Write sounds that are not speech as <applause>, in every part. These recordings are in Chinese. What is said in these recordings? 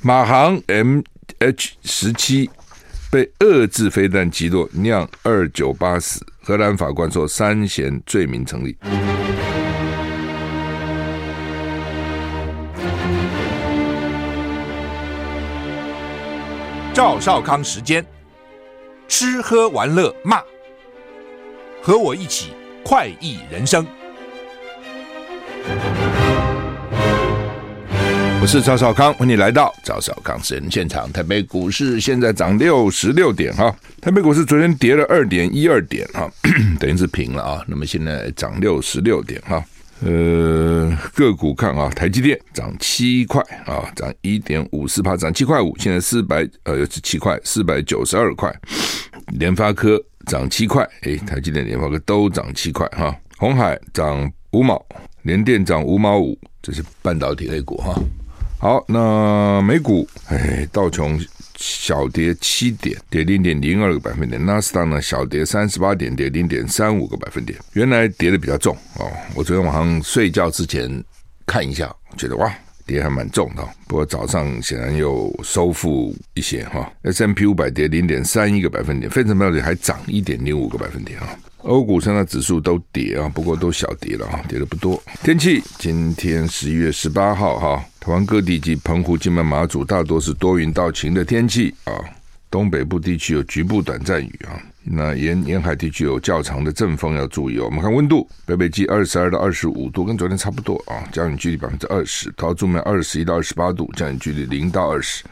马航 MH 十七被遏制飞弹击落，酿二九八死。荷兰法官说三嫌罪名成立。赵少康时间，吃喝玩乐骂，和我一起快意人生。我是赵少康，欢迎来到赵少康私人现场。台北股市现在涨六十六点哈，台北股市昨天跌了二点一二点哈，等于是平了啊。那么现在涨六十六点哈。呃，个股看啊，台积电涨七块啊，涨一点五四趴，涨七块五，现在四百呃，又是七块，四百九十二块。联发科涨七块，哎，台积电、联发科都涨七块哈。鸿海涨五毛，联电涨五毛五，这是半导体类股哈。好，那美股哎，道琼。小跌七点，跌零点零二个百分点。纳斯达呢，小跌三十八点，跌零点三五个百分点。原来跌的比较重哦。我昨天晚上睡觉之前看一下，觉得哇，跌还蛮重的。不过早上显然又收复一些哈。S M P 五百跌零点三一个百分点，费城半导体还涨一点零五个百分点啊。欧股三大指数都跌啊，不过都小跌了啊，跌的不多。天气，今天十一月十八号哈。台湾各地及澎湖、金门、马祖大多是多云到晴的天气啊，东北部地区有局部短暂雨啊。那沿沿海地区有较长的阵风要注意哦。我们看温度，北北基二十二到二十五度，跟昨天差不多啊。降雨距离百分之二十，桃竹苗二十一到二十八度，降雨距离零到二十。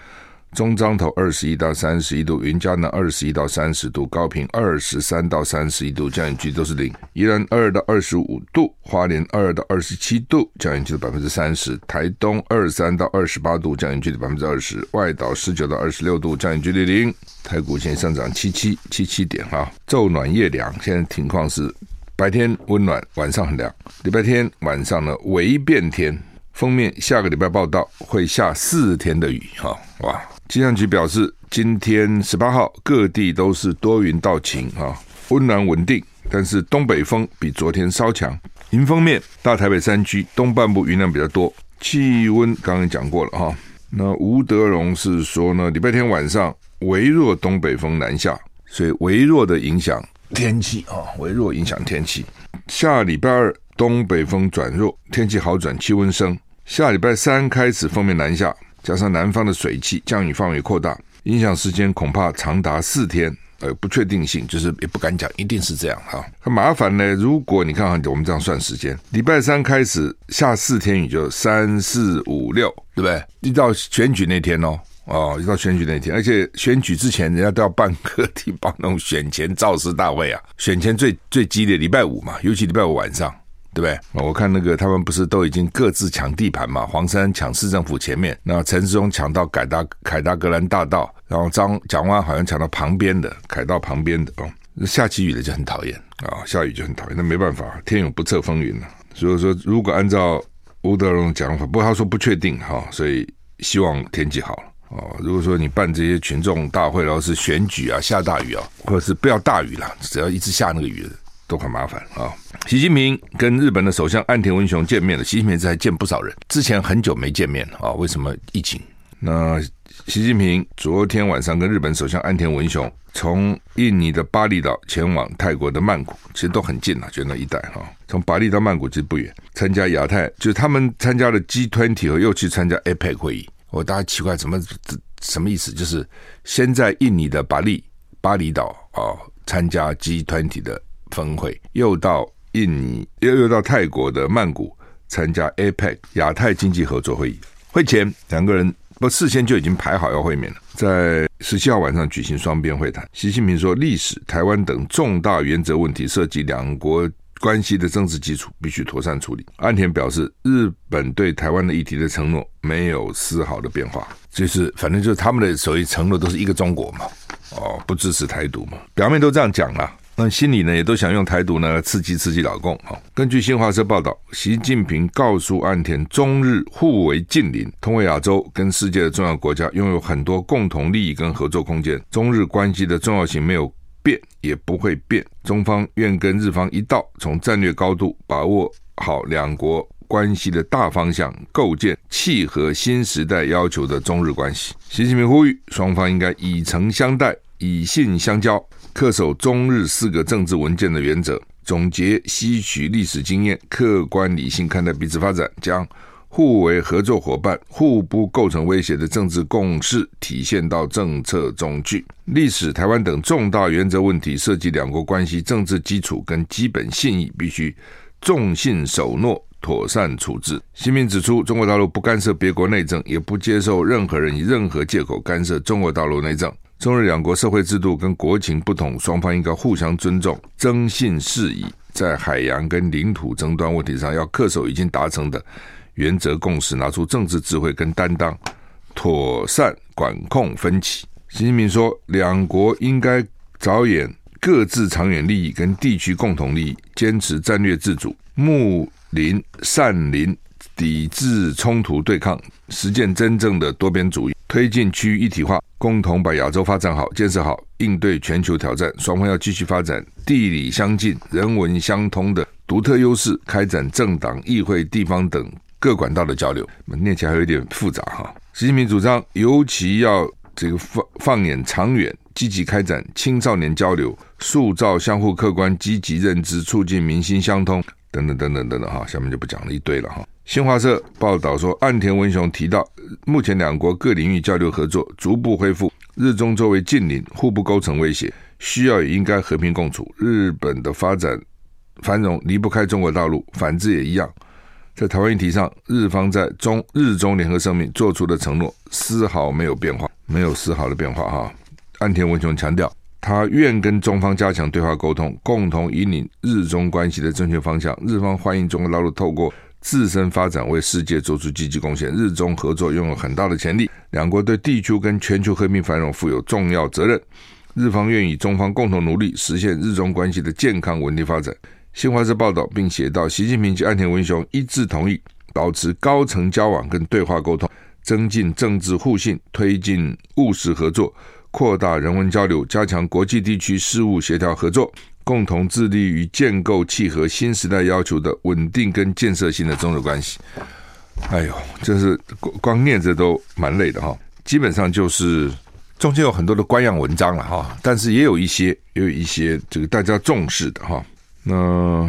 中彰投二十一到三十一度，云嘉南二十一到三十度，高屏二十三到三十一度，降雨区都是零。宜兰二到二十五度，花莲二到二十七度，降雨区的百分之三十。台东二三到二十八度，降雨区的百分之二十。外岛十九到二十六度，降雨区的零。台股现在上涨七七七七点哈，昼暖夜凉。现在情况是白天温暖，晚上很凉。礼拜天晚上呢，微变天。封面下个礼拜报道会下四天的雨哈，哇！气象局表示，今天十八号各地都是多云到晴啊，温暖稳定，但是东北风比昨天稍强。迎风面，大台北山区东半部云量比较多，气温刚刚讲过了哈。那吴德荣是说呢，礼拜天晚上微弱东北风南下，所以微弱的影响天气啊，微弱影响天气。下礼拜二东北风转弱，天气好转，气温升。下礼拜三开始锋面南下。加上南方的水汽，降雨范围扩大，影响时间恐怕长达四天，呃，不确定性就是也不敢讲，一定是这样哈。很麻烦呢，如果你看我们这样算时间，礼拜三开始下四天雨，就三四五六，对不对？一到选举那天哦，哦，一到选举那天，而且选举之前人家都要办各地办那种选前造势大会啊，选前最最激烈礼拜五嘛，尤其礼拜五晚上。对不对？我看那个他们不是都已经各自抢地盘嘛？黄山抢市政府前面，那陈时中抢到凯达凯达格兰大道，然后张蒋万好像抢到旁边的凯道旁边的哦。下起雨来就很讨厌啊，下雨就很讨厌。那没办法，天有不测风云呢。所以说，如果按照吴德荣讲法，不过他说不确定哈，所以希望天气好哦。如果说你办这些群众大会，然后是选举啊，下大雨啊，或者是不要大雨了，只要一直下那个雨。都很麻烦啊！习近平跟日本的首相岸田文雄见面了，习近平这还见不少人，之前很久没见面了啊！为什么疫情？那习近平昨天晚上跟日本首相岸田文雄从印尼的巴厘岛前往泰国的曼谷，其实都很近了，就那一带哈。从巴厘到曼谷其实不远，参加亚太，就是他们参加了 G20 和又去参加 APEC 会议。我大家奇怪，怎么什么意思？就是先在印尼的巴厘巴厘岛啊参加 G20 的。峰会又到印尼，又又到泰国的曼谷参加 APEC 亚太经济合作会议。会前两个人不事先就已经排好要会面了，在十七号晚上举行双边会谈。习近平说，历史、台湾等重大原则问题涉及两国关系的政治基础，必须妥善处理。岸田表示，日本对台湾的议题的承诺没有丝毫的变化，就是反正就是他们的所谓承诺都是一个中国嘛，哦，不支持台独嘛，表面都这样讲了。那心里呢，也都想用台独呢刺激刺激老共啊。根据新华社报道，习近平告诉岸田，中日互为近邻，同为亚洲跟世界的重要国家，拥有很多共同利益跟合作空间。中日关系的重要性没有变，也不会变。中方愿跟日方一道，从战略高度把握好两国关系的大方向，构建契合新时代要求的中日关系。习近平呼吁双方应该以诚相待，以信相交，恪守中日四个政治文件的原则，总结吸取历史经验，客观理性看待彼此发展，将互为合作伙伴、互不构成威胁的政治共识体现到政策中去。历史、台湾等重大原则问题，涉及两国关系政治基础跟基本信义，必须重信守诺，妥善处置。习近平指出，中国大陆不干涉别国内政，也不接受任何人以任何借口干涉中国大陆内政。中日两国社会制度跟国情不同，双方应该互相尊重、征信事宜，在海洋跟领土争端问题上，要恪守已经达成的。原则共识，拿出政治智慧跟担当，妥善管控分歧。习近平说，两国应该着眼各自长远利益跟地区共同利益，坚持战略自主，睦邻善邻，抵制冲突对抗，实践真正的多边主义，推进区域一体化，共同把亚洲发展好、建设好，应对全球挑战。双方要继续发展地理相近、人文相通的独特优势，开展政党、议会、地方等。各管道的交流，念起来还有点复杂哈。习近平主张，尤其要这个放放眼长远，积极开展青少年交流，塑造相互客观积极认知，促进民心相通等等等等等等哈。下面就不讲了一堆了哈。新华社报道说，岸田文雄提到，目前两国各领域交流合作逐步恢复，日中作为近邻，互不构成威胁，需要也应该和平共处。日本的发展繁荣离不开中国大陆，反之也一样。在台湾议题上，日方在中日中联合声明做出的承诺丝毫没有变化，没有丝毫的变化哈。岸田文雄强调，他愿跟中方加强对话沟通，共同引领日中关系的正确方向。日方欢迎中国大陆透过自身发展为世界做出积极贡献，日中合作拥有很大的潜力，两国对地区跟全球和平繁荣负有重要责任。日方愿与中方共同努力，实现日中关系的健康稳定发展。新华社报道，并写道：习近平及岸田文雄一致同意保持高层交往跟对话沟通，增进政治互信，推进务实合作，扩大人文交流，加强国际地区事务协调合作，共同致力于建构契合新时代要求的稳定跟建设性的中日关系。哎呦，这是光念着都蛮累的哈。基本上就是中间有很多的官样文章了哈，但是也有一些，也有一些这个大家重视的哈。那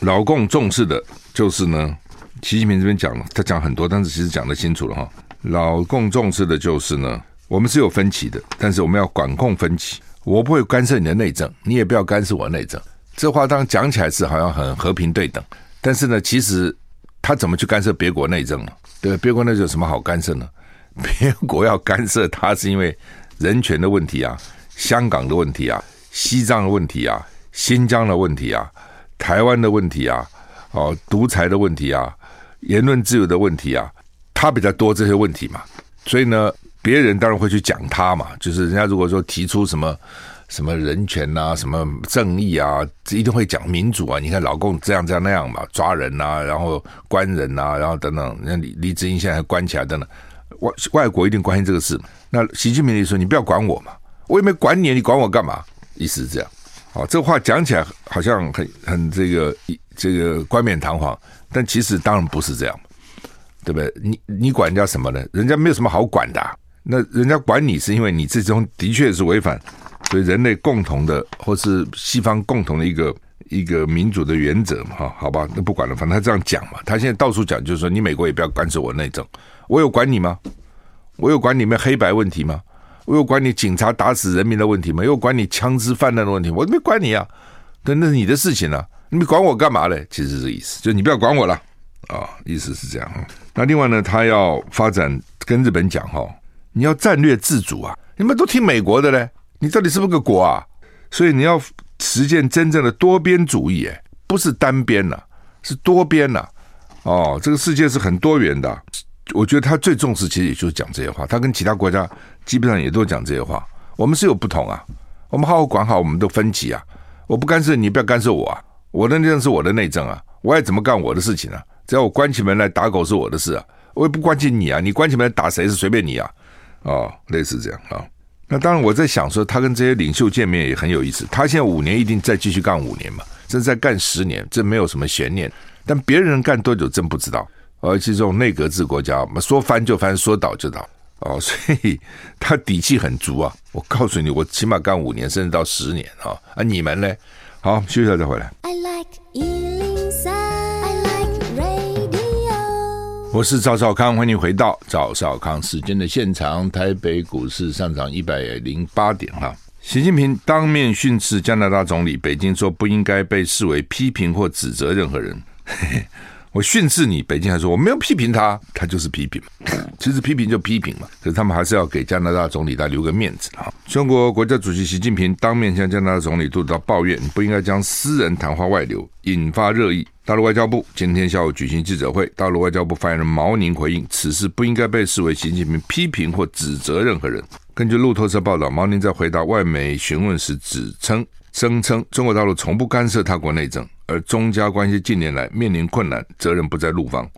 老共重视的就是呢，习近平这边讲了，他讲很多，但是其实讲得清楚了哈。老共重视的就是呢，我们是有分歧的，但是我们要管控分歧。我不会干涉你的内政，你也不要干涉我内政。这话当讲起来是好像很和平对等，但是呢，其实他怎么去干涉别国内政呢？对，别国内政有什么好干涉呢？<laughs> 别国要干涉他是因为人权的问题啊，香港的问题啊。西藏的问题啊，新疆的问题啊，台湾的问题啊，哦，独裁的问题啊，言论自由的问题啊，他比较多这些问题嘛，所以呢，别人当然会去讲他嘛，就是人家如果说提出什么什么人权啊，什么正义啊，一定会讲民主啊。你看老共这样这样那样嘛，抓人啊，然后关人啊，然后等等，那李李志英现在还关起来等等，外外国一定关心这个事。那习近平就说：“你不要管我嘛，我也没管你，你管我干嘛？”意思是这样，好，这话讲起来好像很很这个这个冠冕堂皇，但其实当然不是这样，对不对？你你管人家什么呢？人家没有什么好管的，那人家管你是因为你这种的确是违反所以人类共同的或是西方共同的一个一个民主的原则嘛，哈，好吧，那不管了，反正他这样讲嘛，他现在到处讲就是说，你美国也不要干涉我内政，我有管你吗？我有管你们黑白问题吗？我有管你警察打死人民的问题吗？又管你枪支泛滥的问题？我没管你啊，那那是你的事情啊，你管我干嘛嘞？其实是这意思，就你不要管我了啊、意思是这样。那另外呢，他要发展跟日本讲哈，你要战略自主啊，你们都听美国的嘞，你到底是不是个国啊？所以你要实践真正的多边主义，哎，不是单边呐，是多边呐。哦，这个世界是很多元的。我觉得他最重视，其实也就是讲这些话。他跟其他国家基本上也都讲这些话。我们是有不同啊，我们好好管好我们的分歧啊。我不干涉你，不要干涉我啊。我的内政是我的内政啊，我爱怎么干我的事情啊。只要我关起门来打狗是我的事啊，我也不关心你啊。你关起门来打谁是随便你啊。哦，类似这样啊。那当然，我在想说，他跟这些领袖见面也很有意思。他现在五年一定再继续干五年嘛，这再干十年，这没有什么悬念。但别人干多久，真不知道。而且这种内阁制国家，说翻就翻，说倒就倒。哦，<laughs> 所以他底气很足啊！我告诉你，我起码干五年，甚至到十年啊！啊，你们呢？好，休息一下再回来。I like 我是赵少康，欢迎回到赵少康时间的现场。台北股市上涨一百零八点哈。习近平当面训斥加拿大总理，北京说不应该被视为批评或指责任何人。我训斥你，北京还说我没有批评他，他就是批评。<laughs> 其实批评就批评嘛，可是他们还是要给加拿大总理他留个面子啊。中国国家主席习近平当面向加拿大总理杜鲁道抱怨，你不应该将私人谈话外流，引发热议。大陆外交部今天下午举行记者会，大陆外交部发言人毛宁回应，此事不应该被视为习近平批评或指责任何人。根据路透社报道，毛宁在回答外媒询问时指称，声称中国大陆从不干涉他国内政。而中加关系近年来面临困难，责任不在陆方，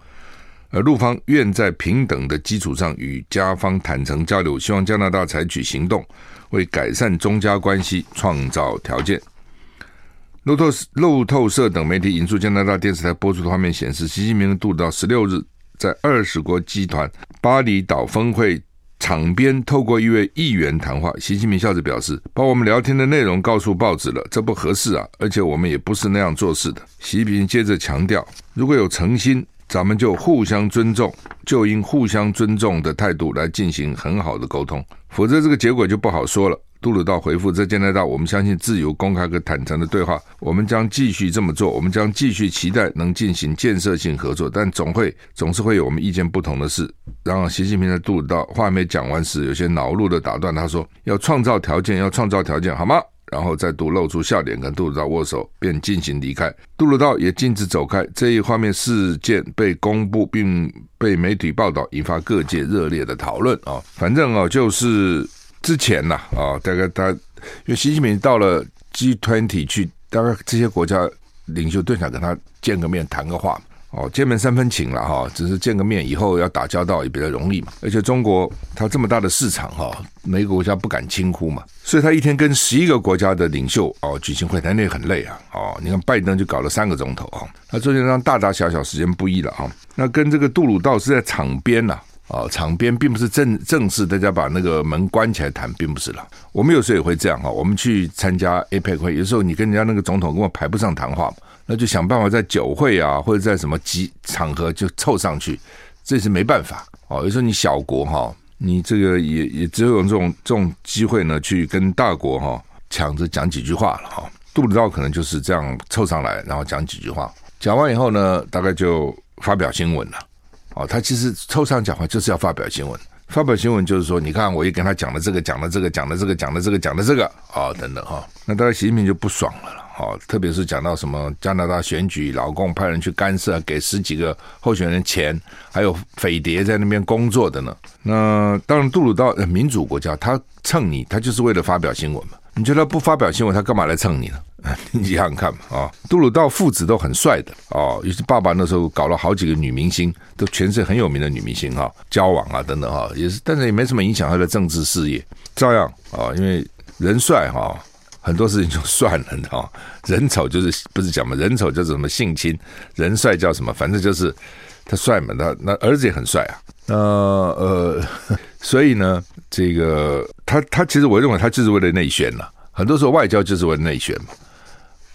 而陆方愿在平等的基础上与加方坦诚交流，希望加拿大采取行动，为改善中加关系创造条件。路透路透社等媒体引述加拿大电视台播出的画面显示，习近平杜鲁道十六日在二十国集团巴厘岛峰会。场边透过一位议员谈话，习近平笑着表示：“把我们聊天的内容告诉报纸了，这不合适啊！而且我们也不是那样做事的。”习近平接着强调：“如果有诚心，咱们就互相尊重，就应互相尊重的态度来进行很好的沟通，否则这个结果就不好说了。”杜鲁道回复：“在加拿大，我们相信自由、公开和坦诚的对话。我们将继续这么做。我们将继续期待能进行建设性合作，但总会总是会有我们意见不同的事。”然后，习近平在杜鲁道话没讲完时，有些恼怒的打断他说：“要创造条件，要创造条件，好吗？”然后再度露出笑脸，跟杜鲁道握手，便进行离开。杜鲁道也径直走开。这一画面事件被公布并被媒体报道，引发各界热烈的讨论啊！反正啊，就是。之前呐，啊，大概他，因为习近平到了 G20 去，大概这些国家领袖都想跟他见个面谈个话，哦，见面三分情了哈，只是见个面以后要打交道也比较容易嘛。而且中国它这么大的市场哈，每个国家不敢轻忽嘛，所以他一天跟十一个国家的领袖哦举行会谈，那也很累啊，哦，你看拜登就搞了三个钟头啊，他中间让大大小小时间不一了哈，那跟这个杜鲁道是在场边呐。场边并不是正正式，大家把那个门关起来谈，并不是了。我们有时候也会这样哈，我们去参加 APEC 会，有时候你跟人家那个总统根本排不上谈话，那就想办法在酒会啊，或者在什么集场合就凑上去，这是没办法哦。有时候你小国哈，你这个也也只有用这种这种机会呢，去跟大国哈抢着讲几句话了哈。杜鲁道可能就是这样凑上来，然后讲几句话，讲完以后呢，大概就发表新闻了。哦，他其实抽上讲话就是要发表新闻，发表新闻就是说，你看我也跟他讲了这个，讲了这个，讲了这个，讲了这个，讲了这个，啊、等等哈、那当然习近平就不爽了了，哦，特别是讲到什么加拿大选举，老共派人去干涉，给十几个候选人钱，还有匪谍在那边工作的呢。那当然，杜鲁道民主国家，他蹭你，他就是为了发表新闻嘛。你觉得不发表新闻，他干嘛来蹭你呢？<laughs> 你想想看嘛，啊、哦，杜鲁道父子都很帅的哦，尤其爸爸那时候搞了好几个女明星，都全是很有名的女明星哈、哦，交往啊等等哈、哦，也是，但是也没什么影响他的政治事业，照样啊、哦，因为人帅哈、哦，很多事情就算了，你知道吗？人丑就是不是讲嘛，人丑就是什么性侵，人帅叫什么？反正就是他帅嘛，他那儿子也很帅啊，那呃，<laughs> 所以呢，这个他他其实我认为他就是为了内宣了，很多时候外交就是为了内宣嘛。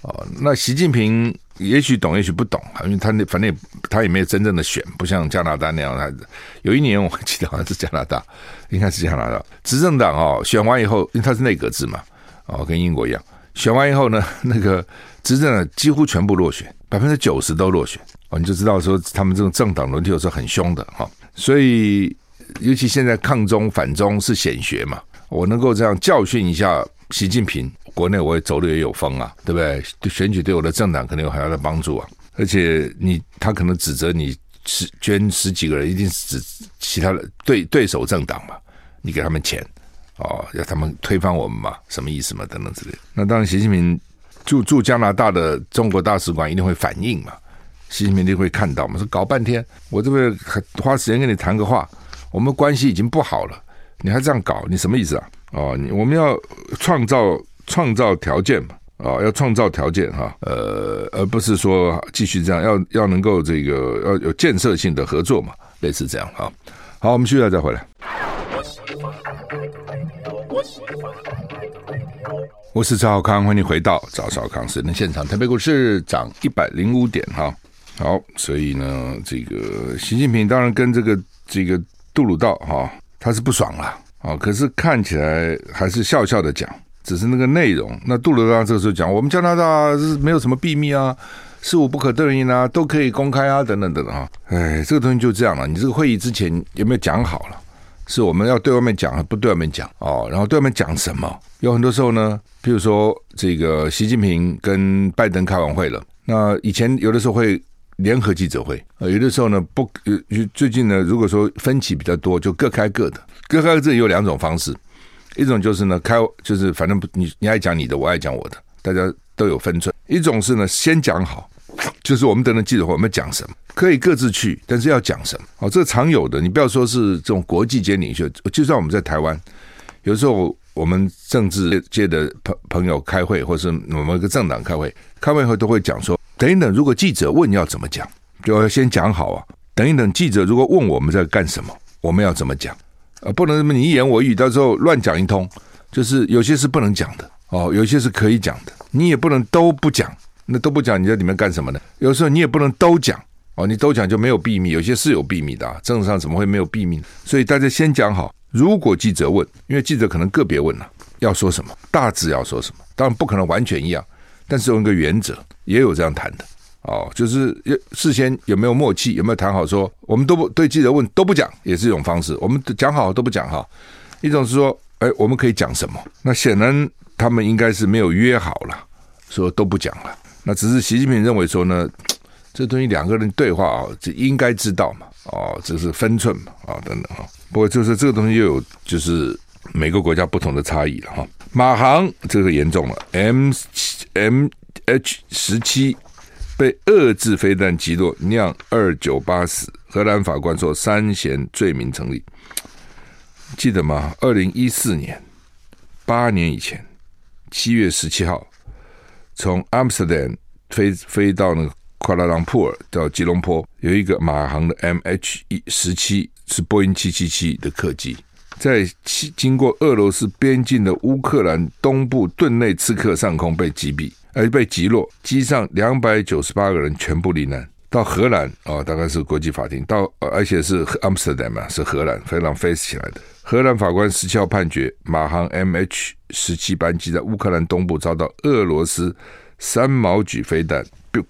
哦，那习近平也许懂，也许不懂啊，因为他那反正也他也没有真正的选，不像加拿大那样。他有一年我记得好像是加拿大，<laughs> 应该是加拿大执政党哦，选完以后，因为他是内阁制嘛，哦，跟英国一样，选完以后呢，<laughs> 那个执政党几乎全部落选，百分之九十都落选哦，你就知道说他们这种政党轮替有时候很凶的哈，所以尤其现在抗中反中是显学嘛，我能够这样教训一下习近平。国内我也走的也有风啊，对不对？选举对我的政党可能有很大的帮助啊。而且你他可能指责你是捐十几个人，一定是指其他的对对手政党嘛？你给他们钱哦，要他们推翻我们嘛？什么意思嘛？等等之类。那当然，习近平驻驻加拿大的中国大使馆一定会反应嘛？习近平一定会看到嘛？说搞半天，我这边花时间跟你谈个话，我们关系已经不好了，你还这样搞，你什么意思啊？哦，你我们要创造。创造条件嘛，啊，要创造条件哈，呃，而不是说继续这样，要要能够这个要有建设性的合作嘛，类似这样哈。好，我们继续再回来。我是赵少康，欢迎回到赵少康时间的现场。台北股市涨一百零五点哈。好，所以呢，这个习近平当然跟这个这个杜鲁道哈，他是不爽了啊，可是看起来还是笑笑的讲。只是那个内容，那杜鲁道这个时候讲，我们加拿大是没有什么秘密啊，事无不可对应啊，都可以公开啊，等等等等啊。哎，这个东西就这样了。你这个会议之前有没有讲好了？是我们要对外面讲，不对外面讲哦？然后对外面讲什么？有很多时候呢，比如说这个习近平跟拜登开完会了，那以前有的时候会联合记者会，有的时候呢不，最近呢，如果说分歧比较多，就各开各的，各开各的有两种方式。一种就是呢，开就是反正不你你爱讲你的，我爱讲我的，大家都有分寸。一种是呢，先讲好，就是我们等等记者会我们讲什么，可以各自去，但是要讲什么。哦，这常有的，你不要说是这种国际间领袖，就算我们在台湾，有时候我们政治界的朋朋友开会，或是我们一个政党开会，开会后都会讲说，等一等，如果记者问要怎么讲，就要先讲好啊。等一等，记者如果问我们在干什么，我们要怎么讲。啊，不能什么你一言我一语，到时候乱讲一通，就是有些是不能讲的哦，有些是可以讲的，你也不能都不讲，那都不讲，你在里面干什么呢？有时候你也不能都讲哦，你都讲就没有秘密，有些是有秘密的啊，政治上怎么会没有秘密？所以大家先讲好，如果记者问，因为记者可能个别问了，要说什么，大致要说什么，当然不可能完全一样，但是有一个原则，也有这样谈的。哦，就是事先有没有默契，有没有谈好说，我们都不对记者问都不讲，也是一种方式。我们讲好都不讲哈。一种是说，哎，我们可以讲什么？那显然他们应该是没有约好了，说都不讲了。那只是习近平认为说呢，这东西两个人对话啊，这应该知道嘛。哦，这是分寸嘛，啊等等哈。不过就是这个东西又有就是每个国家不同的差异了哈。马航这个严重了，M M H 十七。被遏制飞弹击落，酿二九八死。荷兰法官说三嫌罪名成立，记得吗？二零一四年，八年以前，七月十七号，从阿姆斯特丹飞飞到那个夸拉朗普尔到吉隆坡，有一个马航的 MH 一十七是波音七七七的客机，在七经过俄罗斯边境的乌克兰东部顿内茨克上空被击毙。而被击落，机上两百九十八个人全部罹难。到荷兰啊、大概是国际法庭，到而且是阿姆斯特丹啊，是荷兰飞浪飞起来的。荷兰法官十七号判决，马航 MH 十七班机在乌克兰东部遭到俄罗斯三毛举飞弹 Buk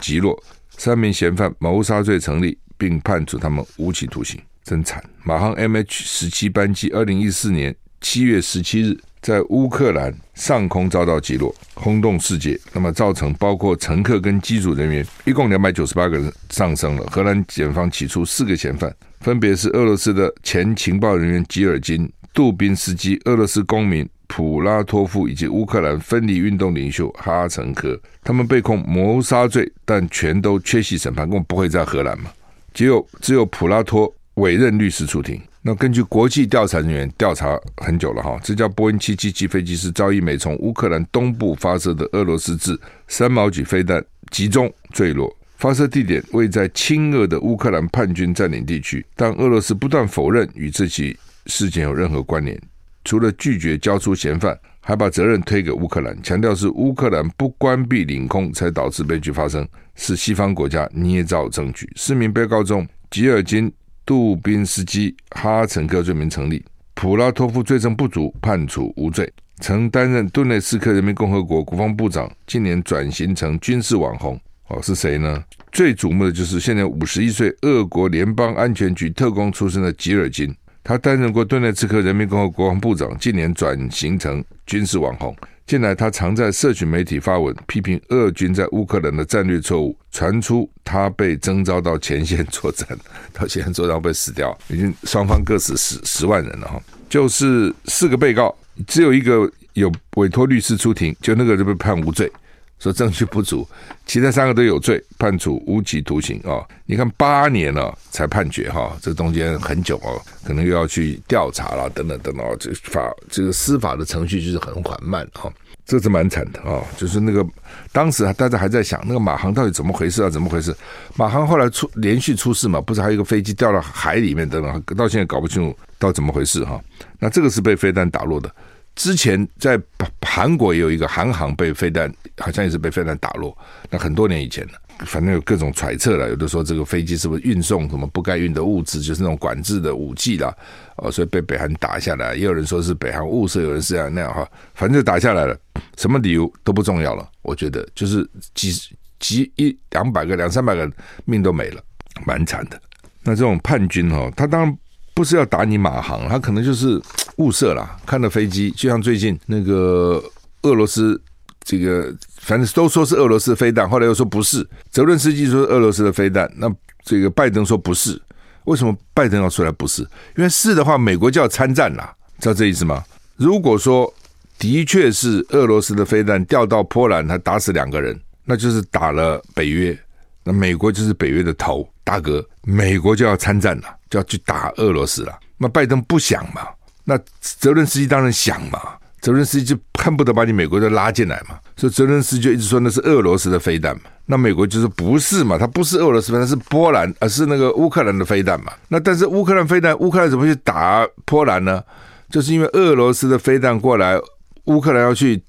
击落，三名嫌犯谋杀罪成立，并判处他们无期徒刑。真惨！马航 MH 十七班机二零一四年七月十七日。在乌克兰上空遭到击落，轰动世界。那么造成包括乘客跟机组人员一共两百九十八个人丧生了。荷兰检方起初四个嫌犯，分别是俄罗斯的前情报人员吉尔金、杜宾斯基、俄罗斯公民普拉托夫以及乌克兰分离运动领袖哈岑科。他们被控谋杀罪，但全都缺席审判，根本不会在荷兰嘛？只有只有普拉托委任律师出庭。那根据国际调查人员调查很久了哈，这架波音七七七飞机是遭一枚从乌克兰东部发射的俄罗斯制三毛櫸飞弹集中坠落，发射地点位在亲俄的乌克兰叛军占领地区，但俄罗斯不断否认与这起事件有任何关联，除了拒绝交出嫌犯，还把责任推给乌克兰，强调是乌克兰不关闭领空才导致悲剧发生，是西方国家捏造证据。四名被告中，吉尔金。杜宾斯基、哈岑科罪名成立，普拉托夫罪证不足，判处无罪。曾担任顿内茨克人民共和国国防部长，近年转型成军事网红。哦，是谁呢？最瞩目的就是现年五十一岁，俄国联邦安全局特工出身的吉尔金。他担任过顿内茨克人民共和国防部长，近年转型成军事网红。近来，他常在社群媒体发文批评俄军在乌克兰的战略错误，传出他被征召到前线作战，<laughs> 到前线作战被死掉，已经双方各死十十万人了哈。就是四个被告，只有一个有委托律师出庭，就那个就被判无罪。说证据不足，其他三个都有罪，判处无期徒刑啊！你看八年了才判决哈，这中间很久哦，可能又要去调查了，等等等等，这法这个司法的程序就是很缓慢哈。这是蛮惨的啊、哦！就是那个当时大家还在想，那个马航到底怎么回事啊？怎么回事？马航后来出连续出事嘛，不是还有一个飞机掉到海里面等等，到现在搞不清楚到怎么回事哈、那这个是被飞弹打落的。之前在韩国也有一个韩航被飞弹，好像也是被飞弹打落。那很多年以前了，反正有各种揣测了。有的说这个飞机是不是运送什么不该运的物质，就是那种管制的武器啦，哦，所以被北韩打下来。也有人说是北韩误射，有人是这样那样哈，反正就打下来了。什么理由都不重要了，我觉得就是几几一两百个、两三百个命都没了，蛮惨的。那这种叛军哈，他当然不是要打你马航，他可能就是。误射了，看到飞机，就像最近那个俄罗斯这个，反正都说是俄罗斯飞弹，后来又说不是，泽伦斯基说是俄罗斯的飞弹，那这个拜登说不是，为什么拜登要出来不是？因为是的话，美国就要参战了，知道这意思吗？如果说的确是俄罗斯的飞弹掉到波兰，他打死两个人，那就是打了北约，那美国就是北约的头大哥，美国就要参战了，就要去打俄罗斯了，那拜登不想嘛？那泽伦斯基当然想嘛，泽伦斯基就恨不得把你美国都拉进来嘛，所以泽伦斯基就一直说那是俄罗斯的飞弹嘛。那美国就说不是嘛，它不是俄罗斯飞弹，是波兰，而是那个乌克兰的飞弹嘛。那但是乌克兰飞弹，乌克兰怎么去打波兰呢？就是因为俄罗斯的飞弹过来，乌克兰要去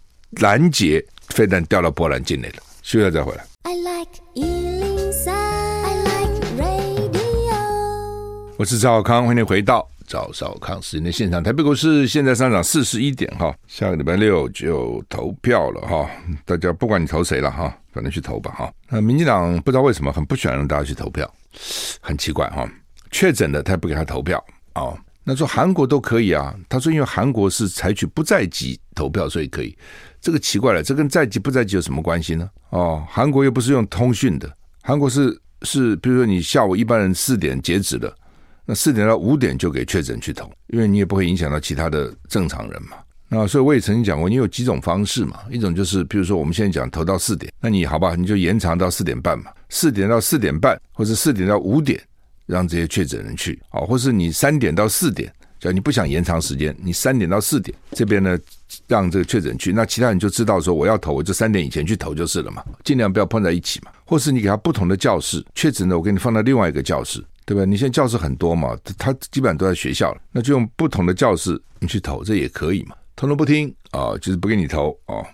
拦截飞弹掉到波兰境内了。休息再回来。I like 103, 我是赵少康，欢迎回到。赵少康时间的现场，台北股市现在上涨四十一点哈，下个礼拜六就投票了哈，大家不管你投谁了哈，反正去投吧哈。那民进党不知道为什么很不喜欢让大家去投票，很奇怪哈。确诊的他也不给他投票哦，那说韩国都可以啊，他说因为韩国是采取不在籍投票，所以可以。这个奇怪了，这跟在籍不在籍有什么关系呢？哦，韩国又不是用通讯的，韩国是是，比如说你下午一般人四点截止的。那四点到五点就给确诊去投，因为你也不会影响到其他的正常人嘛。那所以我也曾经讲过，你有几种方式嘛？一种就是，比如说我们现在讲投到四点，那你好吧，你就延长到四点半嘛，四点到四点半，或者四点到五点，让这些确诊人去啊，或是你三点到四点，只要你不想延长时间，你三点到四点这边呢，让这个确诊去，那其他人就知道说我要投，我就三点以前去投就是了嘛，尽量不要碰在一起嘛。或是你给他不同的教室，确诊呢，我给你放到另外一个教室。对吧？你现在教室很多嘛，他基本上都在学校了，那就用不同的教室你去投，这也可以嘛。通通不听啊、哦，就是不给你投哦。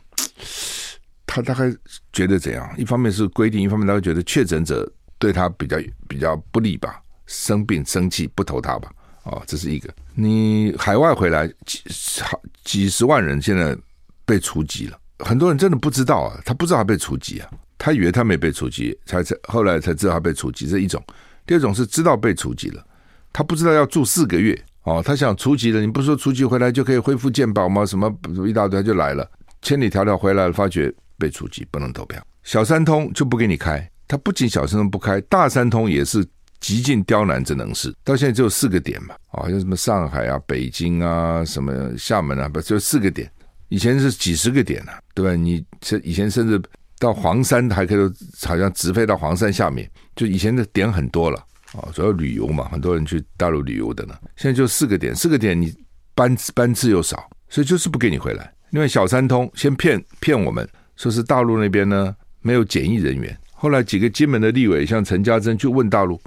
他大概觉得怎样？一方面是规定，一方面他会觉得确诊者对他比较比较不利吧，生病生气不投他吧。哦，这是一个。你海外回来几好几十万人现在被除籍了，很多人真的不知道啊，他不知道他被除籍啊，他以为他没被除籍，才才后来才知道他被除籍，这一种。第二种是知道被除籍了，他不知道要住四个月哦，他想除籍了，你不是说除籍回来就可以恢复健保吗？什么一大堆就来了，千里迢迢回来了，发觉被除籍不能投票，小三通就不给你开，他不仅小三通不开，大三通也是极尽刁难之能事，到现在只有四个点嘛，啊、哦，像什么上海啊、北京啊、什么厦门啊，不就四个点，以前是几十个点啊，对吧？你这以前甚至。到黄山还可以，好像直飞到黄山下面，就以前的点很多了啊，主要旅游嘛，很多人去大陆旅游的呢。现在就四个点，四个点你班班次又少，所以就是不给你回来。因为小三通先骗骗我们，说是大陆那边呢没有检疫人员，后来几个金门的立委，像陈家珍去问大陆，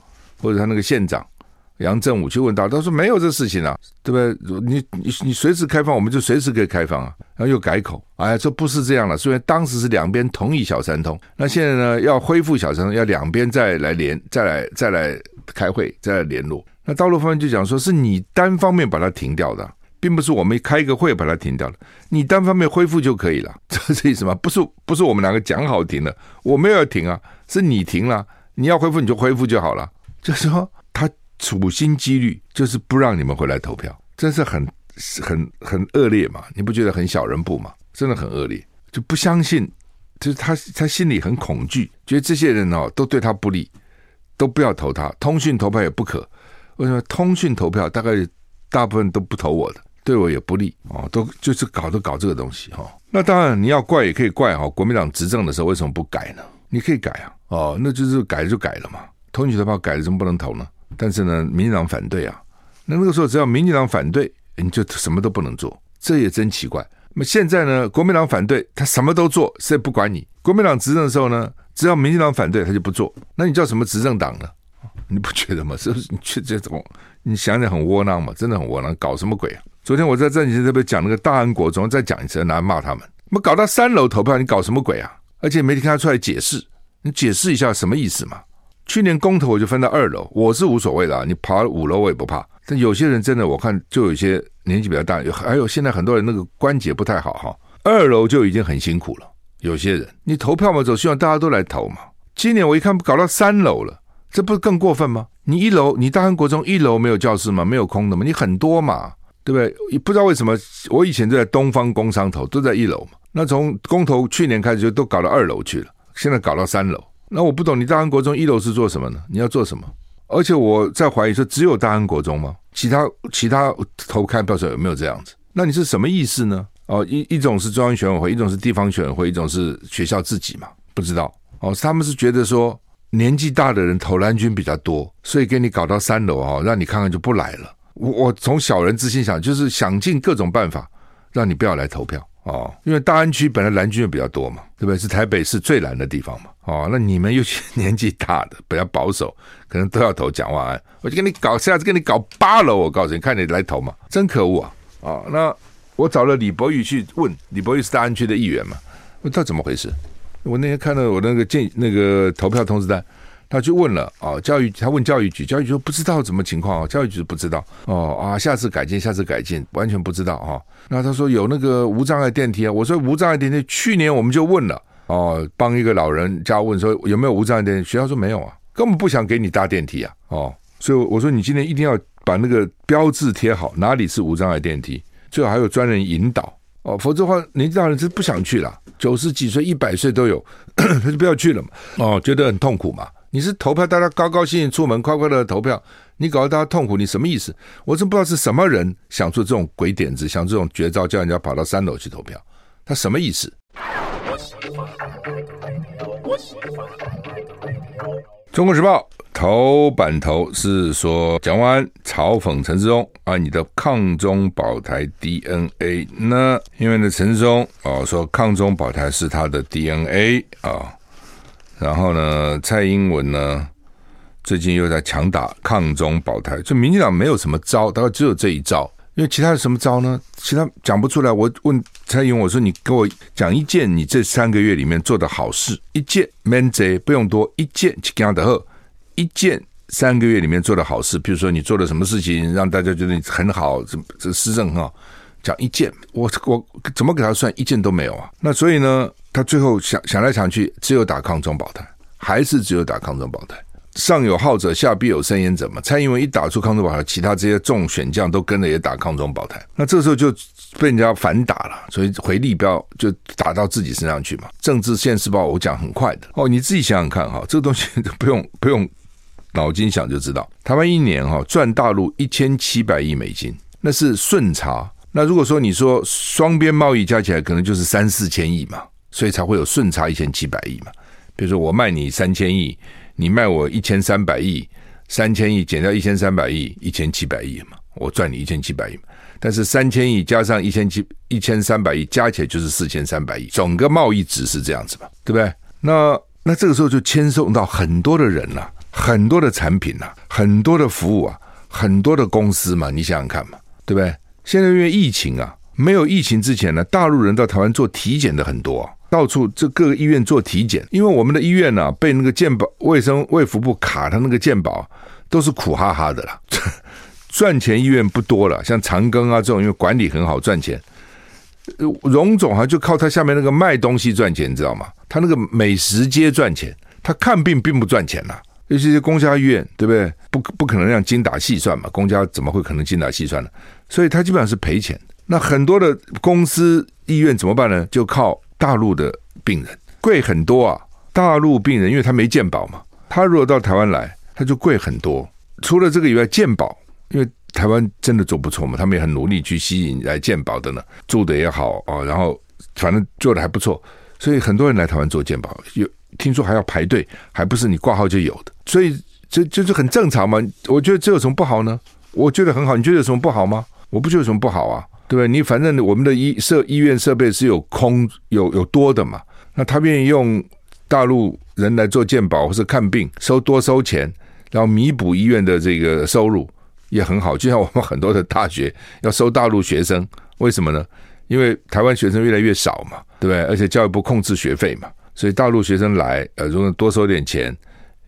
或者他那个县长。杨振武去问道，他说没有这事情啊，对不对？你你你随时开放，我们就随时可以开放啊。然后又改口，哎呀，这不是这样了。虽然当时是两边同意小三通，那现在呢要恢复小三通，要两边再来联，再来再来开会，再来联络。那大陆方面就讲说，是你单方面把它停掉的，并不是我们开一个会把它停掉了，你单方面恢复就可以了，<laughs> 这是意思吗？不是不是我们两个讲好停了，我没有要停啊，是你停了，你要恢复你就恢复就好了，就说。处心积虑就是不让你们回来投票，真是很很很恶劣嘛？你不觉得很小人不吗？真的很恶劣，就不相信，就是他他心里很恐惧，觉得这些人哦都对他不利，都不要投他。通讯投票也不可，为什么？通讯投票大概大部分都不投我的，对我也不利哦，都就是搞都搞这个东西哈、哦。那当然你要怪也可以怪哈、哦，国民党执政的时候为什么不改呢？你可以改啊，哦，那就是改就改了嘛。通讯投票改了，怎么不能投呢？但是呢，民进党反对啊。那那个时候，只要民进党反对，你就什么都不能做。这也真奇怪。那么现在呢，国民党反对，他什么都做，谁也不管你。国民党执政的时候呢，只要民进党反对，他就不做。那你叫什么执政党呢？你不觉得吗？<laughs> 是不是？你去这种，你想想很窝囊嘛，真的很窝囊，搞什么鬼啊？昨天我在战前特别讲那个大安国中，再讲一次，拿来骂他们。我们搞到三楼投票，你搞什么鬼啊？而且媒体看他出来解释，你解释一下什么意思嘛？去年公投我就分到二楼，我是无所谓的，你爬五楼我也不怕。但有些人真的，我看就有些年纪比较大，有还有现在很多人那个关节不太好哈，二楼就已经很辛苦了。有些人你投票嘛，总希望大家都来投嘛。今年我一看搞到三楼了，这不是更过分吗？你一楼你大安国中一楼没有教室吗？没有空的吗？你很多嘛，对不对？不知道为什么我以前就在东方工商投，都在一楼嘛。那从公投去年开始就都搞到二楼去了，现在搞到三楼。那我不懂，你大安国中一楼是做什么呢？你要做什么？而且我在怀疑说，只有大安国中吗？其他其他投开票时候有没有这样子？那你是什么意思呢？哦，一一种是中央选委会，一种是地方选委会，一种是学校自己嘛？不知道哦，他们是觉得说年纪大的人投蓝军比较多，所以给你搞到三楼哦，让你看看就不来了。我我从小人之心想，就是想尽各种办法让你不要来投票哦，因为大安区本来蓝军也比较多嘛，对不对？是台北市最蓝的地方嘛。哦，那你们又是年纪大的，比较保守，可能都要投蒋万安，我就跟你搞，下次跟你搞八楼，我告诉你，看你来投嘛，真可恶啊！啊、哦，那我找了李博宇去问，李博宇是大安区的议员嘛，问他怎么回事？我那天看到我那个建那个投票通知单，他去问了啊、教育他问教育局，教育局说不知道什么情况啊，教育局不知道哦啊，下次改进，下次改进，完全不知道哈、那他说有那个无障碍电梯啊，我说无障碍电梯，去年我们就问了。哦，帮一个老人家问说有没有无障碍电梯？学校说没有啊，根本不想给你搭电梯啊。哦，所以我说你今天一定要把那个标志贴好，哪里是无障碍电梯，最好还有专人引导哦，否则的话年纪大人是不想去了，九十几岁、一百岁都有，<coughs> 他就不要去了嘛。哦，觉得很痛苦嘛。你是投票，大家高高兴兴出门，快快乐乐投票，你搞得大家痛苦，你什么意思？我真不知道是什么人想出这种鬼点子，想这种绝招，叫人家跑到三楼去投票，他什么意思？中国时报头版头是说，蒋万嘲讽陈志忠啊，你的抗中保台 DNA 呢？因为呢，陈志忠哦说抗中保台是他的 DNA 啊，然后呢，蔡英文呢最近又在强打抗中保台，就民进党没有什么招，大概只有这一招。因为其他的什么招呢？其他讲不出来。我问蔡英文，我说你给我讲一件你这三个月里面做的好事，一件免贼不用多，一件去讲的贺，一件三个月里面做的好事，比如说你做了什么事情让大家觉得你很好，这这施政很好，讲一件，我我怎么给他算一件都没有啊？那所以呢，他最后想想来想去，只有打抗中保台，还是只有打抗中保台。上有好者，下必有生焉者嘛。蔡英文一打出抗中保台，其他这些众选将都跟着也打抗中保台。那这时候就被人家反打了，所以回力镖就打到自己身上去嘛。政治现世报我讲很快的哦，你自己想想看哈，这个东西都不用 <laughs> 不用脑筋想就知道。台湾一年哈赚大陆一千七百亿美金，那是顺差。那如果说你说双边贸易加起来可能就是三四千亿嘛，所以才会有顺差一千七百亿嘛。比如说我卖你三千亿。你卖我一千三百亿，三千亿减掉一千三百亿，一千七百亿嘛，我赚你一千七百亿嘛。但是三千亿加上一千七一千三百亿加起来就是四千三百亿，整个贸易值是这样子嘛，对不对？那那这个时候就牵涉到很多的人呐、很多的产品呐、啊，很多的服务啊，很多的公司嘛，你想想看嘛，对不对？现在因为疫情啊，没有疫情之前呢，大陆人到台湾做体检的很多、到处这各个医院做体检，因为我们的医院呢、被那个健保卫生卫福部卡，他那个健保都是苦哈哈的啦。<laughs> 赚钱医院不多了，像长庚啊这种，因为管理很好赚钱。荣总啊就靠他下面那个卖东西赚钱，你知道吗？他那个美食街赚钱，他看病并不赚钱呐。尤其是公家医院，对不对？不不可能让精打细算嘛，公家怎么会可能精打细算呢？所以他基本上是赔钱。那很多的公司医院怎么办呢？就靠。大陆的病人贵很多啊！大陆病人因为他没健保嘛，他如果到台湾来，他就贵很多。除了这个以外，健保因为台湾真的做不错嘛，他们也很努力去吸引来健保的呢，住的也好啊，然后反正做的还不错，所以很多人来台湾做健保，有听说还要排队，还不是你挂号就有的，所以这就是很正常嘛。我觉得这有什么不好呢？我觉得很好，你觉得有什么不好吗？我不觉得有什么不好啊。对？你反正我们的医设医院设备是有空有有多的嘛，那他愿意用大陆人来做健保或是看病，收多收钱，然后弥补医院的这个收入也很好。就像我们很多的大学要收大陆学生，为什么呢？因为台湾学生越来越少嘛，对不对？而且教育部控制学费嘛，所以大陆学生来，呃，如果多收点钱，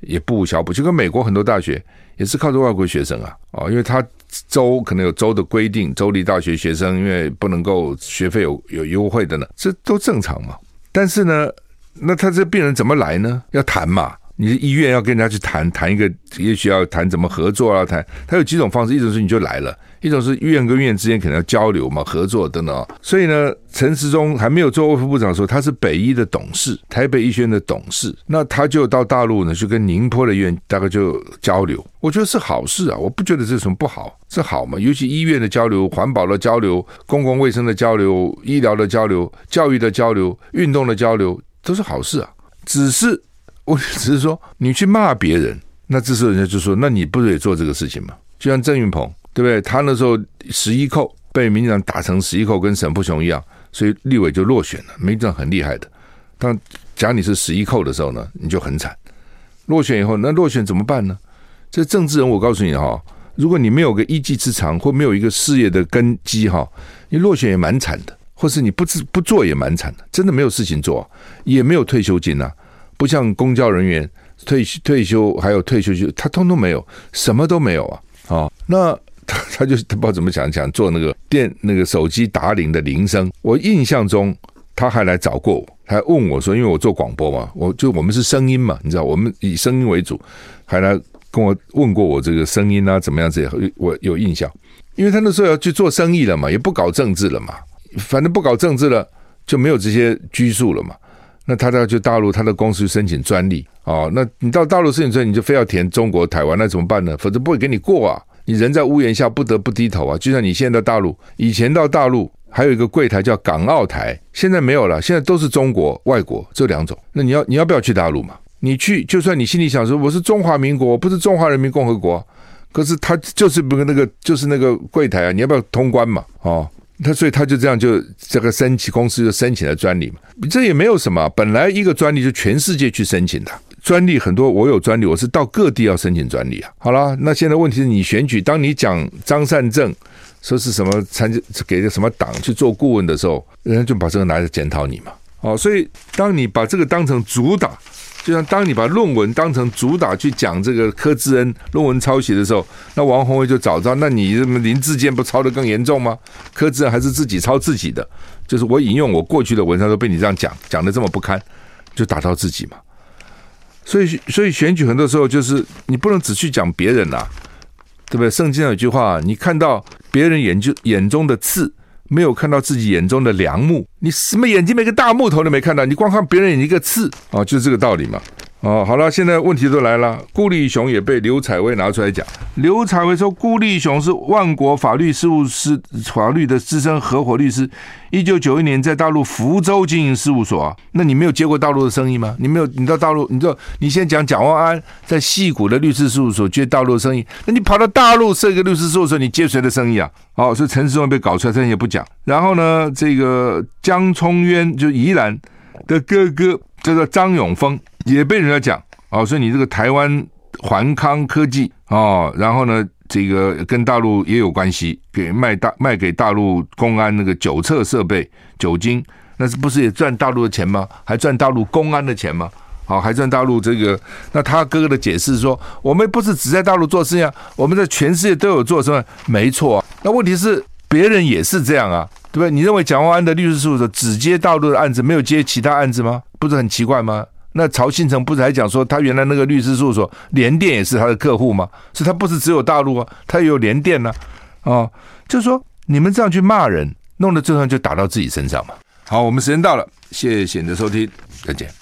也不无小补。就跟美国很多大学也是靠着外国学生啊，哦，因为他州可能有州的规定，州立大学学生因为不能够学费有有优惠的呢，这都正常嘛。但是呢，那他这病人怎么来呢？要谈嘛。你医院要跟人家去谈谈一个，也许要谈怎么合作啊？谈他有几种方式，一种是你就来了，一种是医院跟院之间可能要交流嘛，合作等等。所以呢，陈时中还没有做卫福部长的时候，他是北医的董事，台北医学院的董事，那他就到大陆呢，去跟宁波的医院大概就交流。我觉得是好事啊，我不觉得这是什么不好，是好嘛。尤其医院的交流、环保的交流、公共卫生的交流、医疗的交流、教育的交流、运动的交流，都是好事啊。只是。我只是说，你去骂别人，那这时候人家就说，那你不是也做这个事情吗？就像郑云鹏，对不对？他那时候十一扣被民进党打成十一扣，跟沈富雄一样，所以立委就落选了。民进党很厉害的，但假如你是十一扣的时候呢，你就很惨。落选以后，那落选怎么办呢？这政治人，我告诉你哈，如果你没有个一技之长，或没有一个事业的根基哈，你落选也蛮惨的，或是你不不不做也蛮惨的，真的没有事情做，也没有退休金呐。不像公交人员退退休还有退休金，他通通没有，什么都没有啊！哦，那他 <laughs> 他就他不知道怎么讲讲做那个电那个手机打铃的铃声。我印象中他还来找过我，还问我说，因为我做广播嘛，我就我们是声音嘛，你知道，我们以声音为主，还来跟我问过我这个声音啊怎么样这些，我有印象，因为他那时候要去做生意了嘛，也不搞政治了嘛，反正不搞政治了，就没有这些拘束了嘛。那他要去大陆，他的公司申请专利哦。那你到大陆申请专利，你就非要填中国台湾，那怎么办呢？否则不会给你过啊！你人在屋檐下，不得不低头啊！就像你现在到大陆，以前到大陆还有一个柜台叫港澳台，现在没有了，现在都是中国外国这两种。那你要你要不要去大陆嘛？你去，就算你心里想说我是中华民国，我不是中华人民共和国，可是他就是不那个就是那个柜台啊，你要不要通关嘛？哦。他所以他就这样就这个申请公司就申请了专利嘛，这也没有什么，本来一个专利就全世界去申请的专利很多，我有专利，我是到各地要申请专利啊。好了，那现在问题是你选举，当你讲张善政说是什么参给个什么党去做顾问的时候，人家就把这个拿来检讨你嘛。哦，所以当你把这个当成主打。就像当你把论文当成主打去讲这个柯志恩论文抄袭的时候，那王鸿薇就早知道，那你什么林志坚不抄得更严重吗？柯志恩还是自己抄自己的，就是我引用我过去的文章都被你这样讲，讲的这么不堪，就打到自己嘛。所以，所以选举很多时候就是你不能只去讲别人呐、啊，对不对？圣经上有句话，你看到别人眼就眼中的刺。没有看到自己眼中的梁木，你什么眼睛没个大木头都没看到，你光看别人眼睛一个刺啊，就是这个道理嘛。哦，好了，现在问题都来了。顾立雄也被刘采薇拿出来讲。刘采薇说，顾立雄是万国法律事务师法律的资深合伙律师，一九九一年在大陆福州经营事务所啊。那你没有接过大陆的生意吗？你没有？你到大陆，你知道？你先讲蒋万安在戏谷的律师事务所接大陆的生意，那你跑到大陆设一个律师事务所，你接谁的生意啊？哦，所以陈时中被搞出来，这些也不讲。然后呢，这个江聪渊就宜兰的哥哥叫做张永峰。也被人家讲哦，所以你这个台湾环康科技哦，然后呢，这个跟大陆也有关系，给卖大卖给大陆公安那个酒测设备酒精，那是不是也赚大陆的钱吗？还赚大陆公安的钱吗？好，还赚大陆这个？那他哥哥的解释说，我们不是只在大陆做事啊，我们在全世界都有做，是吧？没错啊。那问题是别人也是这样啊，对不对？你认为蒋万安的律师事务所只接大陆的案子，没有接其他案子吗？不是很奇怪吗？那曹信成不是还讲说，他原来那个律师事务所联电也是他的客户吗？是他不是只有大陆啊，他也有联电呢、啊，哦，就是说你们这样去骂人，弄得最后就打到自己身上嘛。好，我们时间到了，谢谢你的收听，再见。